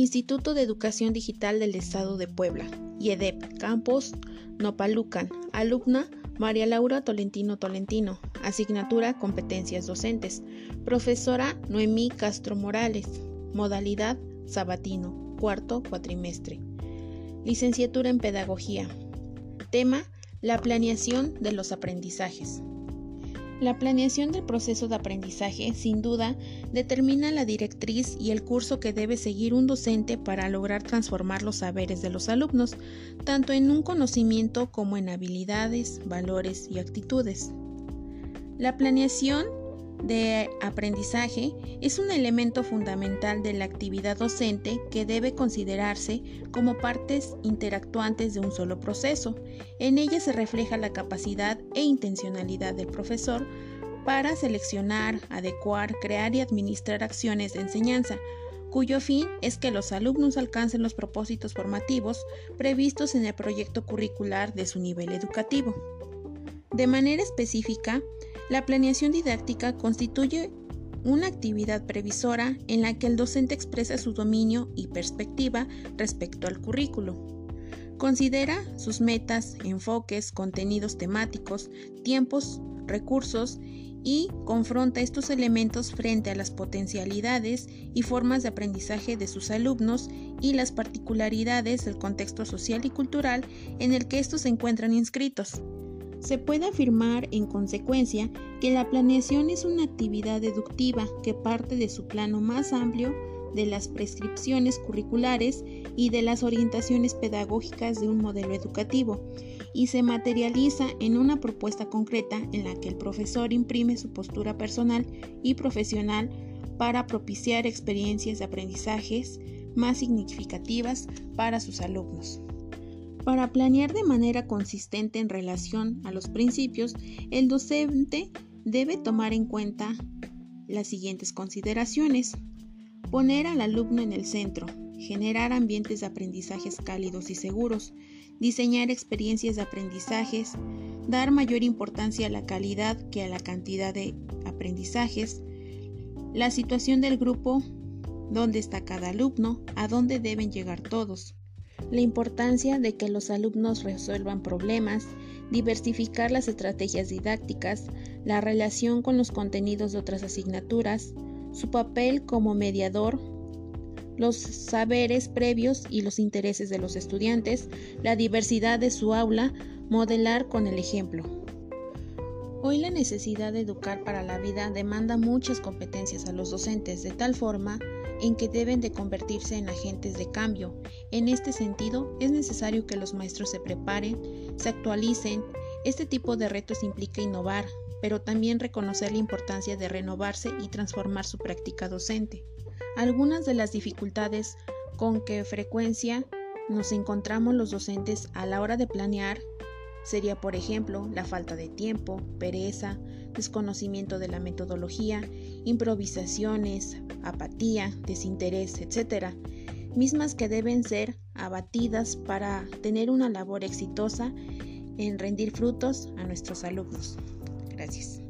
Instituto de Educación Digital del Estado de Puebla, IEDEP, Campos Nopalucan, alumna María Laura Tolentino Tolentino, asignatura Competencias Docentes, profesora Noemí Castro Morales, modalidad Sabatino, cuarto cuatrimestre, licenciatura en Pedagogía, tema La planeación de los aprendizajes. La planeación del proceso de aprendizaje, sin duda, determina la directriz y el curso que debe seguir un docente para lograr transformar los saberes de los alumnos, tanto en un conocimiento como en habilidades, valores y actitudes. La planeación de aprendizaje es un elemento fundamental de la actividad docente que debe considerarse como partes interactuantes de un solo proceso. En ella se refleja la capacidad e intencionalidad del profesor para seleccionar, adecuar, crear y administrar acciones de enseñanza, cuyo fin es que los alumnos alcancen los propósitos formativos previstos en el proyecto curricular de su nivel educativo. De manera específica, la planeación didáctica constituye una actividad previsora en la que el docente expresa su dominio y perspectiva respecto al currículo. Considera sus metas, enfoques, contenidos temáticos, tiempos, recursos y confronta estos elementos frente a las potencialidades y formas de aprendizaje de sus alumnos y las particularidades del contexto social y cultural en el que estos se encuentran inscritos. Se puede afirmar, en consecuencia, que la planeación es una actividad deductiva que parte de su plano más amplio de las prescripciones curriculares y de las orientaciones pedagógicas de un modelo educativo y se materializa en una propuesta concreta en la que el profesor imprime su postura personal y profesional para propiciar experiencias de aprendizajes más significativas para sus alumnos. Para planear de manera consistente en relación a los principios, el docente debe tomar en cuenta las siguientes consideraciones. Poner al alumno en el centro, generar ambientes de aprendizajes cálidos y seguros, diseñar experiencias de aprendizajes, dar mayor importancia a la calidad que a la cantidad de aprendizajes, la situación del grupo, dónde está cada alumno, a dónde deben llegar todos, la importancia de que los alumnos resuelvan problemas, diversificar las estrategias didácticas, la relación con los contenidos de otras asignaturas, su papel como mediador, los saberes previos y los intereses de los estudiantes, la diversidad de su aula, modelar con el ejemplo. Hoy la necesidad de educar para la vida demanda muchas competencias a los docentes, de tal forma en que deben de convertirse en agentes de cambio. En este sentido, es necesario que los maestros se preparen, se actualicen. Este tipo de retos implica innovar, pero también reconocer la importancia de renovarse y transformar su práctica docente. Algunas de las dificultades con que frecuencia nos encontramos los docentes a la hora de planear sería, por ejemplo, la falta de tiempo, pereza, desconocimiento de la metodología, improvisaciones, apatía, desinterés, etc., mismas que deben ser abatidas para tener una labor exitosa en rendir frutos a nuestros alumnos. Gracias.